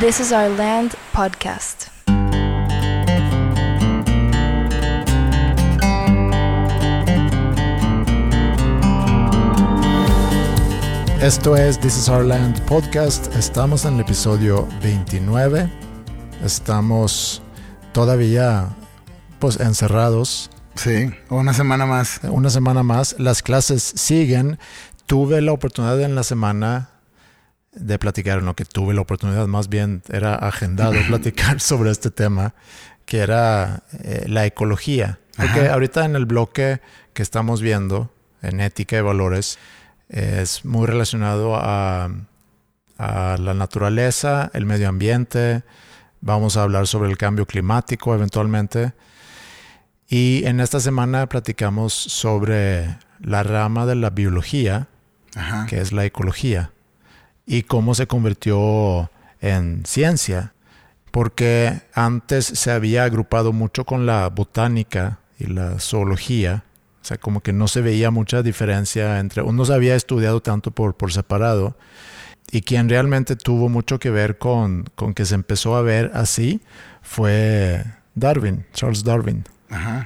This is Our Land podcast. Esto es This is Our Land podcast. Estamos en el episodio 29. Estamos todavía pues encerrados. Sí, una semana más. Una semana más. Las clases siguen. Tuve la oportunidad en la semana de platicar, no que tuve la oportunidad, más bien era agendado platicar sobre este tema, que era eh, la ecología. Porque ahorita en el bloque que estamos viendo, en ética y valores, es muy relacionado a, a la naturaleza, el medio ambiente, vamos a hablar sobre el cambio climático eventualmente. Y en esta semana platicamos sobre la rama de la biología, que es la ecología, y cómo se convirtió en ciencia, porque antes se había agrupado mucho con la botánica y la zoología, o sea, como que no se veía mucha diferencia entre, uno se había estudiado tanto por, por separado, y quien realmente tuvo mucho que ver con, con que se empezó a ver así fue Darwin, Charles Darwin,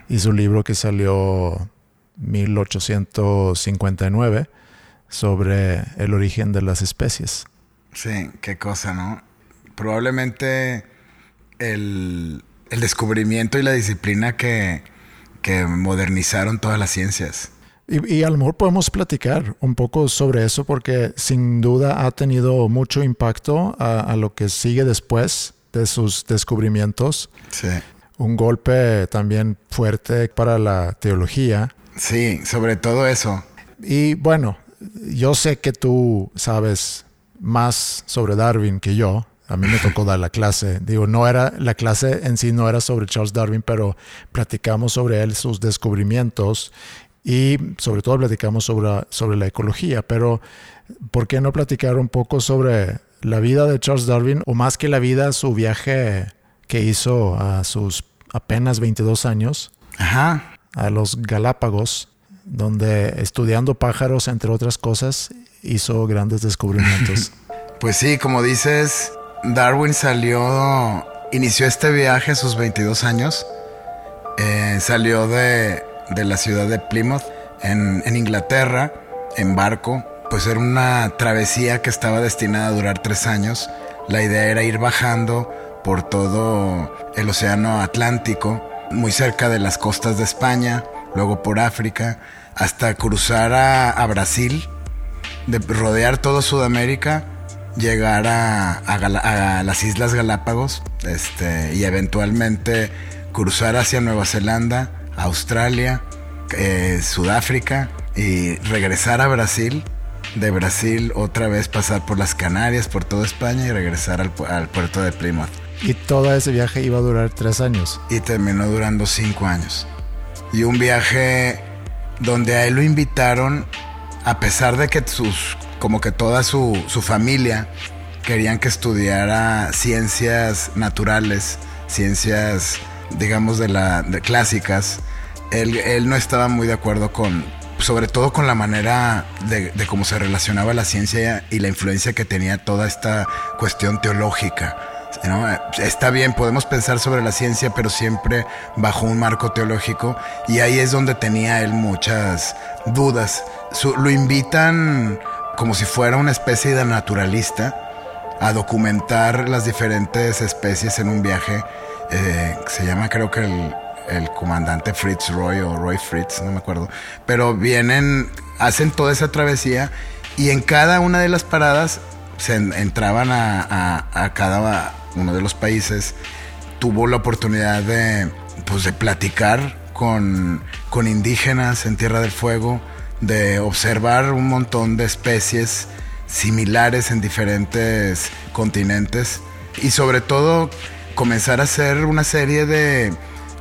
y su libro que salió 1859 sobre el origen de las especies. Sí, qué cosa, ¿no? Probablemente el, el descubrimiento y la disciplina que, que modernizaron todas las ciencias. Y, y, a lo mejor podemos platicar un poco sobre eso porque sin duda ha tenido mucho impacto a, a lo que sigue después de sus descubrimientos. Sí. Un golpe también fuerte para la teología. Sí, sobre todo eso. Y bueno, yo sé que tú sabes más sobre Darwin que yo. A mí me tocó dar la clase. Digo, no era, la clase en sí no era sobre Charles Darwin, pero platicamos sobre él, sus descubrimientos y sobre todo platicamos sobre, sobre la ecología. Pero, ¿por qué no platicar un poco sobre la vida de Charles Darwin o más que la vida, su viaje que hizo a sus apenas 22 años Ajá. a los Galápagos, donde estudiando pájaros, entre otras cosas, hizo grandes descubrimientos. pues sí, como dices, Darwin salió, inició este viaje a sus 22 años. Eh, salió de, de, la ciudad de Plymouth, en, en, Inglaterra, en barco. Pues era una travesía que estaba destinada a durar tres años. La idea era ir bajando por todo el océano Atlántico, muy cerca de las costas de España, luego por África, hasta cruzar a, a Brasil, de rodear todo Sudamérica, llegar a, a, a, las Islas Galápagos este, y eventualmente cruzar hacia Nueva Zelanda, Australia, eh, Sudáfrica y regresar a Brasil. De Brasil otra vez pasar por las Canarias, por toda España y regresar al, al puerto de Plymouth. Y todo ese viaje iba a durar tres años. Y terminó durando cinco años. Y un viaje donde a él lo invitaron, a pesar de que sus, como que toda su, su familia querían que estudiara ciencias naturales, ciencias, digamos, de la, de clásicas, él, él, no estaba muy de acuerdo con, sobre todo con la manera de, de cómo se relacionaba la ciencia y la influencia que tenía toda esta cuestión teológica. ¿No? Está bien, podemos pensar sobre la ciencia, pero siempre bajo un marco teológico. Y ahí es donde tenía él muchas dudas. Lo invitan como si fuera una especie de naturalista a documentar las diferentes especies en un viaje. Eh, se llama creo que el, comandante Fritz Roy o Roy Fritz, no me acuerdo. Pero vienen, hacen toda esa travesía y en cada una de las paradas se entraban a cada uno de los países, tuvo la oportunidad de, pues, de platicar con, con indígenas en Tierra del Fuego, de observar un montón de especies similares en diferentes continentes y sobre todo comenzar a hacer una serie de,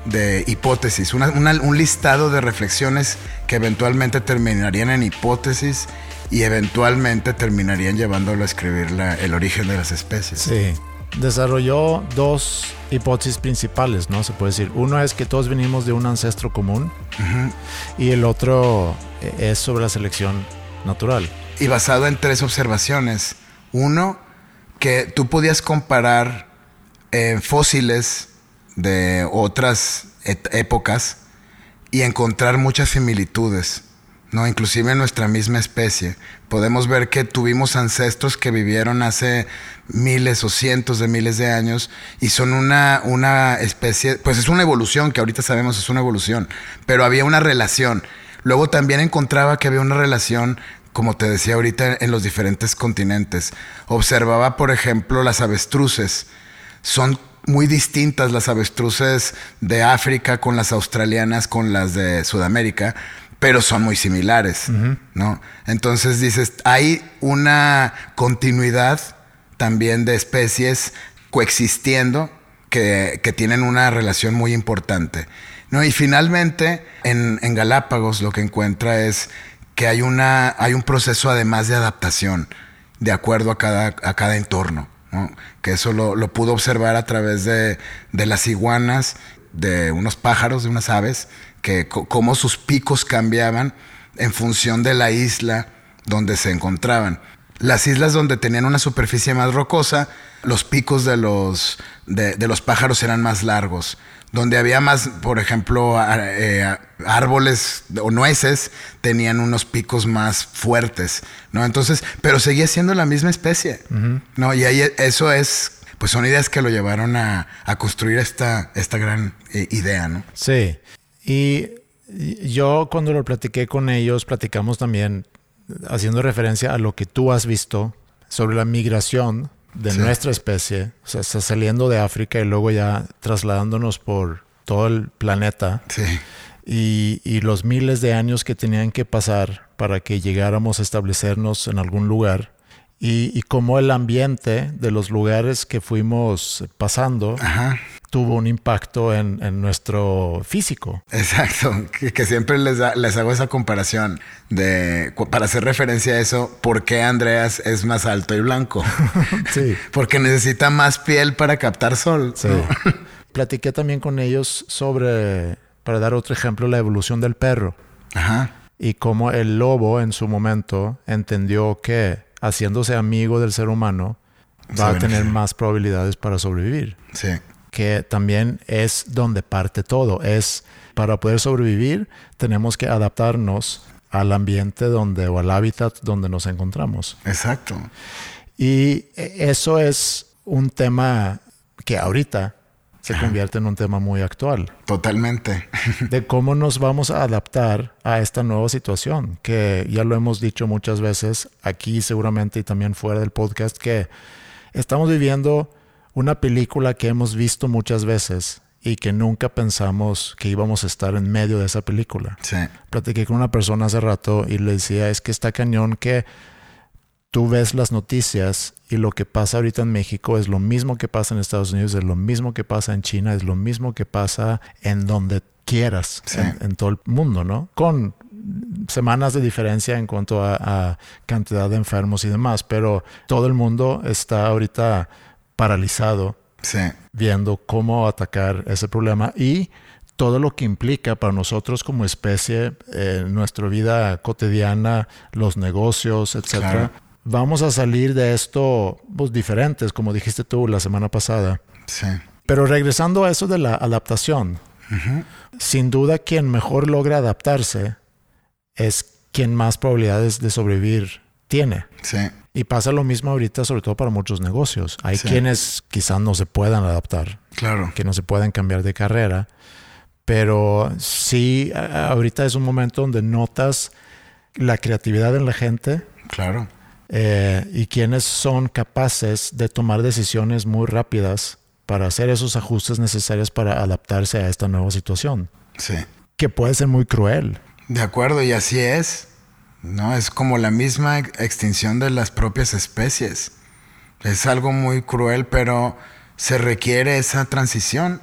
de hipótesis, una, un listado de reflexiones que eventualmente terminarían en hipótesis y eventualmente terminarían llevándolo a escribir la, el origen de las especies. Sí desarrolló dos hipótesis principales, ¿no? Se puede decir. Uno es que todos venimos de un ancestro común uh -huh. y el otro es sobre la selección natural. Y basado en tres observaciones. Uno, que tú podías comparar eh, fósiles de otras épocas y encontrar muchas similitudes, ¿no? Inclusive en nuestra misma especie. Podemos ver que tuvimos ancestros que vivieron hace miles o cientos de miles de años y son una, una especie, pues es una evolución, que ahorita sabemos es una evolución, pero había una relación. Luego también encontraba que había una relación como te decía ahorita, en los diferentes continentes. Observaba, por ejemplo, las avestruces. Son muy distintas las avestruces de África con las australianas, con las de Sudamérica, pero son muy similares, ¿no? Entonces dices, hay una continuidad también de especies coexistiendo que, tienen una relación muy importante. ¿no? Y finalmente, en, en Galápagos lo que encuentra es que hay, una, hay un proceso además de adaptación de acuerdo a cada, a cada entorno que eso lo, pudo observar a través de, las iguanas, de unos pájaros, de unas aves, que cómo sus picos cambiaban en función de la isla donde se encontraban. Las islas donde tenían una superficie más rocosa, los picos de los, de los pájaros eran más largos donde había más, por ejemplo, eh, árboles o nueces, tenían unos picos más fuertes, ¿no? Entonces, pero seguía siendo la misma especie, ¿no? Y ahí eso es, pues son ideas que lo llevaron a, construir esta, esta gran eh, idea, ¿no? Sí. Y yo cuando lo platiqué con ellos, platicamos también haciendo referencia a lo que tú has visto sobre la migración de nuestra especie, o sea, saliendo de África y luego ya trasladándonos por todo el planeta. Sí. Y, y, los miles de años que tenían que pasar para que llegáramos a establecernos en algún lugar. Y, y cómo el ambiente de los lugares que fuimos pasando Ajá tuvo un impacto en, nuestro físico. Exacto, que, siempre les, les, hago esa comparación de, para hacer referencia a eso, ¿por qué Andreas es más alto y blanco? sí. Porque necesita más piel para captar sol. Sí. Platiqué también con ellos sobre, para dar otro ejemplo, la evolución del perro. Ajá. Y cómo el lobo en su momento entendió que haciéndose amigo del ser humano, va a tener más probabilidades para sobrevivir. Sí que también es donde parte todo. Es para poder sobrevivir tenemos que adaptarnos al ambiente donde o al hábitat donde nos encontramos. Exacto. Y eso es un tema que ahorita se convierte en un tema muy actual. Totalmente. de cómo nos vamos a adaptar a esta nueva situación, que ya lo hemos dicho muchas veces aquí seguramente y también fuera del podcast, que estamos viviendo una película que hemos visto muchas veces y que nunca pensamos que íbamos a estar en medio de esa película. Sí. Platiqué con una persona hace rato y le decía, es que está cañón que tú ves las noticias y lo que pasa ahorita en México es lo mismo que pasa en Estados Unidos, es lo mismo que pasa en China, es lo mismo que pasa en donde quieras, en, todo el mundo, ¿no? Con semanas de diferencia en cuanto a, a cantidad de enfermos y demás, pero todo el mundo está ahorita paralizado viendo cómo atacar ese problema y todo lo que implica para nosotros como especie, en nuestra vida cotidiana, los negocios, etcétera. Vamos a salir de esto pues, diferentes, como dijiste tú la semana pasada. Sí. Pero regresando a eso de la adaptación, sin duda quien mejor logra adaptarse es quien más probabilidades de sobrevivir tiene. Sí. Y pasa lo mismo ahorita, sobre todo para muchos negocios. Hay quienes quizás no se puedan adaptar. Claro. Que no se puedan cambiar de carrera. Pero sí, ahorita es un momento donde notas la creatividad en la gente. Claro. Eh, y quienes son capaces de tomar decisiones muy rápidas para hacer esos ajustes necesarios para adaptarse a esta nueva situación. Sí. Que puede ser muy cruel. De acuerdo, y así es. ¿No? Es como la misma extinción de las propias especies. Es algo muy cruel, pero se requiere esa transición,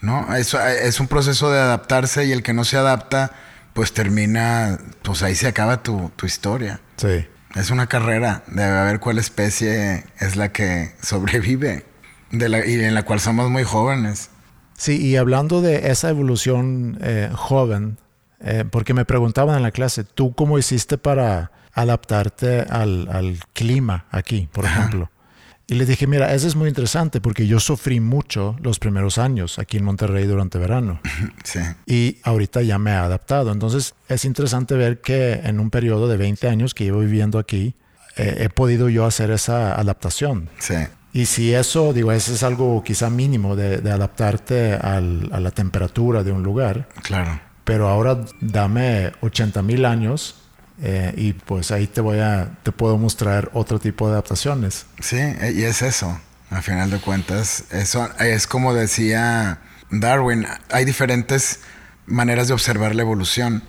¿no? Es, es un proceso de adaptarse y el que no se adapta, pues termina, pues ahí se acaba tu, historia. Sí. Es una carrera de ver cuál especie es la que sobrevive de la, y en la cual somos muy jóvenes. Sí, y hablando de esa evolución eh, joven, eh, porque me preguntaban en la clase, ¿tú cómo hiciste para adaptarte al, clima aquí, por ejemplo? Y les dije, mira, eso es muy interesante porque yo sufrí mucho los primeros años aquí en Monterrey durante verano. Sí. Y ahorita ya me he adaptado. Entonces es interesante ver que en un periodo de 20 años que llevo viviendo aquí, eh, he podido yo hacer esa adaptación. Sí. Y si eso, digo, eso es algo quizá mínimo de, de adaptarte al- a la temperatura de un lugar, Claro. Pero ahora dame 80 mil años eh, y pues ahí te voy a, te puedo mostrar otro tipo de adaptaciones. Sí, e- y es eso. A final de cuentas, eso es como decía Darwin, hay diferentes maneras de observar la evolución.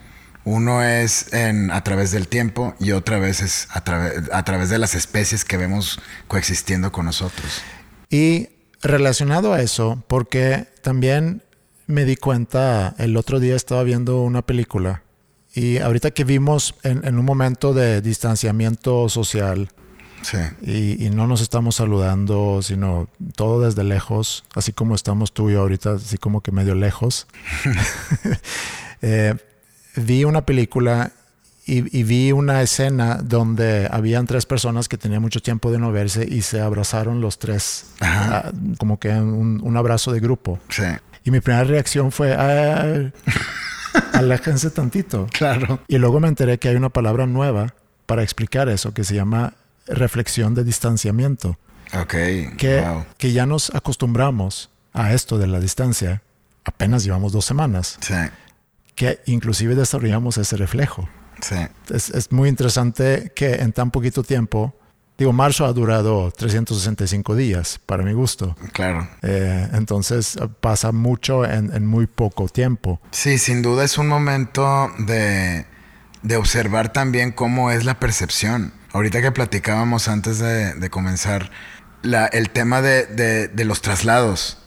Uno es en, a través del tiempo y otra vez es a, a través de las especies que vemos coexistiendo con nosotros. Y relacionado a eso, porque también me di cuenta, el otro día estaba viendo una película y ahorita que vimos en, en un momento de distanciamiento social Sí, y, y no nos estamos saludando, sino todo desde lejos, así como estamos tú y yo ahorita, así como que medio lejos, eh, vi una película y, y vi una escena donde habían tres personas que tenían mucho tiempo de no verse y se abrazaron los tres, ah, como que un, un abrazo de grupo. sí. Y mi primera reacción fue, "Ah, aléjense tantito. Claro. Y luego me enteré que hay una palabra nueva para explicar eso que se llama reflexión de distanciamiento. Ok. Que, Wow. que ya nos acostumbramos a esto de la distancia. Apenas llevamos dos semanas. Sí, Que inclusive desarrollamos ese reflejo. sí. Es, es muy interesante que en tan poquito tiempo, digo, marzo ha durado 365 días, para mi gusto. Claro. Eh, entonces pasa mucho en, en muy poco tiempo. Sí, sin duda es un momento de, de observar también cómo es la percepción. Ahorita que platicábamos antes de, de comenzar, la- el tema de, de- de los traslados.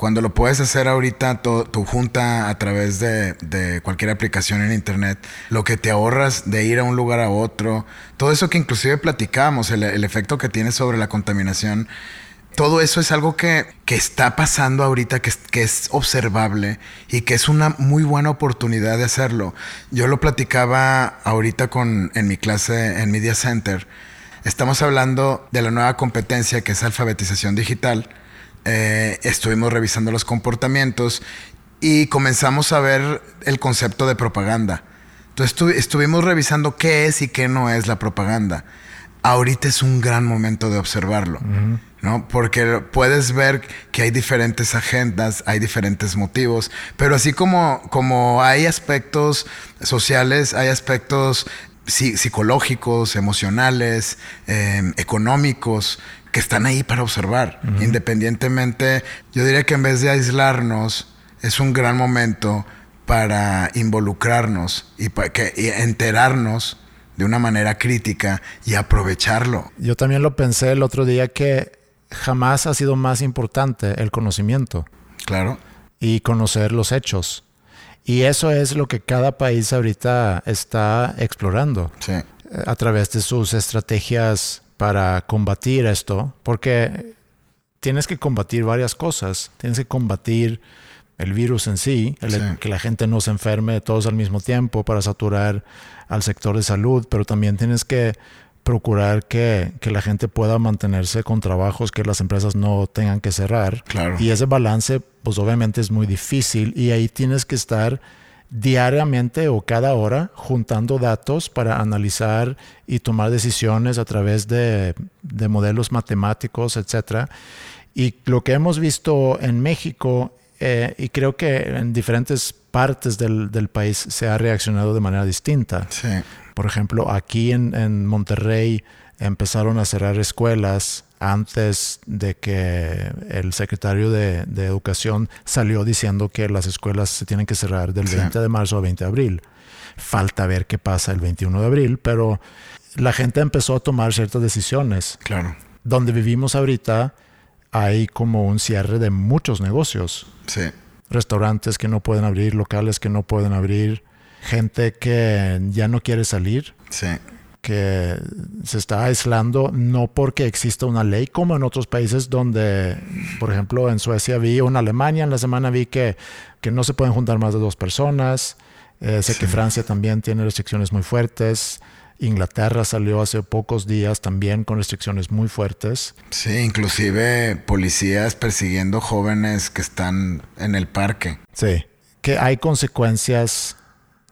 Cuando lo puedes hacer ahorita tu junta a través de, cualquier aplicación en internet, lo que te ahorras de ir a un lugar a otro, todo eso que inclusive platicábamos, el, el efecto que tiene sobre la contaminación, todo eso es algo que, que está pasando ahorita, que que es observable y que es una muy buena oportunidad de hacerlo. Yo lo platicaba ahorita con, en mi clase en Media Center. Estamos hablando de la nueva competencia que es alfabetización digital. Eh, estuvimos revisando los comportamientos y comenzamos a ver el concepto de propaganda. Entonces estu- estuvimos revisando qué es y qué no es la propaganda. Ahorita es un gran momento de observarlo, ¿no? Porque puedes ver que hay diferentes agendas, hay diferentes motivos, pero así como, como hay aspectos sociales, hay aspectos psi- psicológicos, emocionales, eh, económicos, que están ahí para observar. Independientemente, yo diría que en vez de aislarnos, es un gran momento para involucrarnos y, para que, y enterarnos de una manera crítica y aprovecharlo. Yo también lo pensé el otro día que jamás ha sido más importante el conocimiento Claro. y conocer los hechos. Y eso es lo que cada país ahorita está explorando Sí. a través de sus estrategias para combatir esto, porque tienes que combatir varias cosas. Tienes que combatir el virus en sí, el- Sí. que la gente no se enferme todos al mismo tiempo para saturar al sector de salud, pero también tienes que procurar que, que la gente pueda mantenerse con trabajos, que las empresas no tengan que cerrar. Claro. Y ese balance, pues obviamente es muy difícil y ahí tienes que estar diariamente o cada hora juntando datos para analizar y tomar decisiones a través de, de modelos matemáticos, etcétera. Y lo que hemos visto en México, eh, y creo que en diferentes partes del, del país se ha reaccionado de manera distinta. Sí. Por ejemplo, aquí en, en Monterrey empezaron a cerrar escuelas antes de que el secretario de, de Educación salió diciendo que las escuelas se tienen que cerrar del Sí. 20 de marzo al 20 de abril. Falta ver qué pasa el 21 de abril, pero la gente empezó a tomar ciertas decisiones. Claro. Donde vivimos ahorita hay como un cierre de muchos negocios Sí. restaurantes que no pueden abrir, locales que no pueden abrir, gente que ya no quiere salir, Sí. Que se está aislando no porque exista una ley como en otros países donde, por ejemplo, en Suecia vi, o en Alemania en la semana vi que, que no se pueden juntar más de dos personas, Eh, sé Sí. que Francia también tiene restricciones muy fuertes Inglaterra salió hace pocos días también con restricciones muy fuertes. Sí, inclusive policías persiguiendo jóvenes que están en el parque. Sí, que hay consecuencias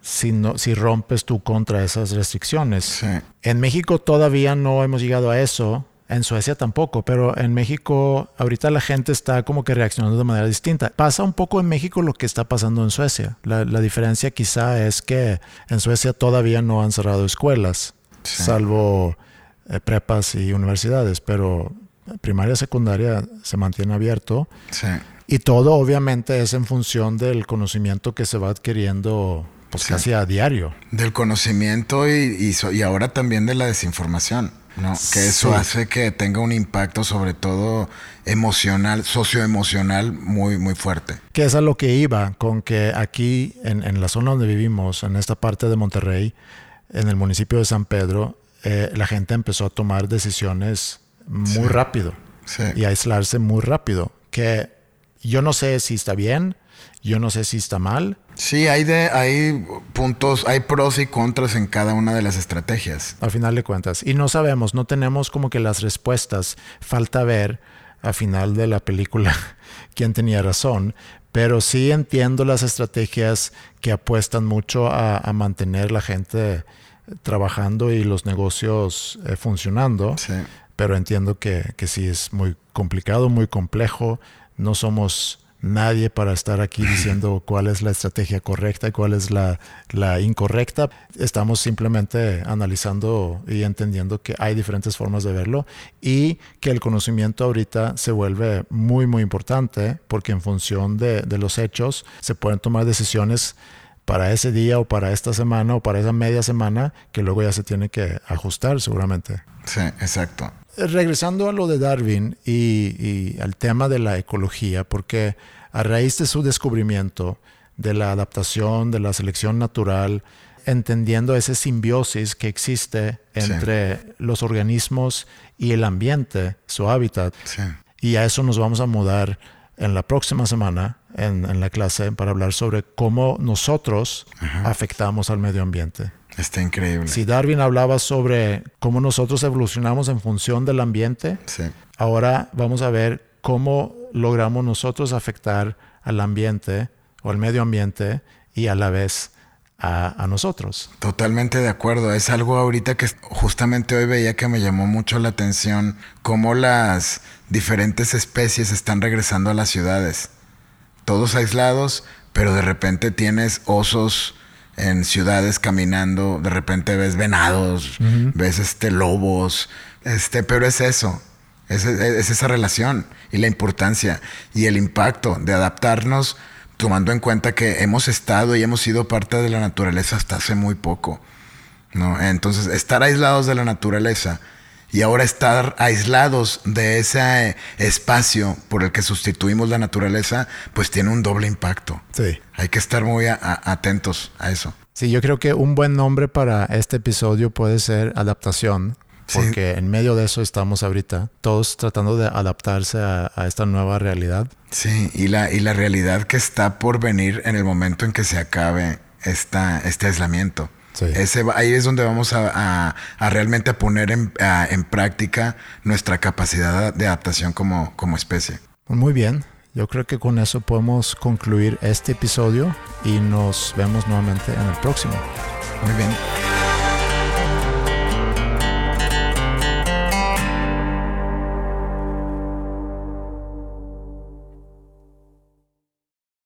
si, no, si rompes tú contra esas restricciones. Sí. En México todavía no hemos llegado a eso, en Suecia tampoco, pero en México ahorita la gente está como que reaccionando de manera distinta. Pasa un poco en México lo que está pasando en Suecia. La, la diferencia quizá es que en Suecia todavía no han cerrado escuelas, Sí. salvo eh, prepas y universidades, pero primaria, secundaria se mantiene abierto. Sí. Y todo obviamente es en función del conocimiento que se va adquiriendo pues Sí. casi a diario. Del conocimiento y, y, so- y ahora también de la desinformación, ¿no? Que eso Sí. hace que tenga un impacto sobre todo emocional, socioemocional muy, muy fuerte. Que es a lo que iba, con que aquí en, en la zona donde vivimos, en esta parte de Monterrey, en el municipio de San Pedro, eh, la gente empezó a tomar decisiones muy Sí. rápido Sí. y a aislarse muy rápido. Que yo no sé si está bien, yo no sé si está mal. Sí, hay, de, hay puntos, hay pros y contras en cada una de las estrategias. al final de cuentas. Y no sabemos, no tenemos como que las respuestas. Falta ver al final de la película quién tenía razón. Pero sí entiendo las estrategias que apuestan mucho a, a mantener la gente trabajando y los negocios eh, funcionando. Sí. Pero entiendo que, que sí es muy complicado, muy complejo. No somos nadie para estar aquí diciendo cuál es la estrategia correcta y cuál es la, la incorrecta. Estamos simplemente analizando y entendiendo que hay diferentes formas de verlo y que el conocimiento ahorita se vuelve muy, muy importante porque en función de, de los hechos se pueden tomar decisiones para ese día o para esta semana o para esa media semana que luego ya se tiene que ajustar seguramente. Sí, exacto. Regresando a lo de Darwin y, y al tema de la ecología, porque a raíz de su descubrimiento de la adaptación, de la selección natural, entendiendo esa simbiosis que existe Sí. entre los organismos y el ambiente, su hábitat, Sí. y a eso nos vamos a mudar en la próxima semana en, en la clase para hablar sobre cómo nosotros afectamos al medio ambiente. Está increíble. Si Darwin hablaba sobre cómo nosotros evolucionamos en función del ambiente, Sí. ahora vamos a ver cómo logramos nosotros afectar al ambiente o al medio ambiente y a la vez a, a nosotros. Totalmente de acuerdo. Es algo ahorita que justamente hoy veía que me llamó mucho la atención cómo las diferentes especies están regresando a las ciudades. Todos aislados, pero de repente tienes osos en ciudades caminando, de repente ves venados, ves este lobos, este, pero es eso. Es, es esa relación y la importancia y el impacto de adaptarnos tomando en cuenta que hemos estado y hemos sido parte de la naturaleza hasta hace muy poco. ¿no? Entonces, estar aislados de la naturaleza y ahora estar aislados de ese espacio por el que sustituimos la naturaleza, pues tiene un doble impacto. Sí. Hay que estar muy a- a- atentos a eso. Sí, yo creo que un buen nombre para este episodio puede ser adaptación, Sí. porque en medio de eso estamos ahorita, todos tratando de adaptarse a, a esta nueva realidad. Sí, y la, y la realidad que está por venir en el momento en que se acabe esta, este aislamiento. Sí. Ese, ahí es donde vamos a, a- a realmente a poner en, en práctica nuestra capacidad de adaptación como, como especie. Muy bien, yo creo que con eso podemos concluir este episodio y nos vemos nuevamente en el próximo. Muy bien.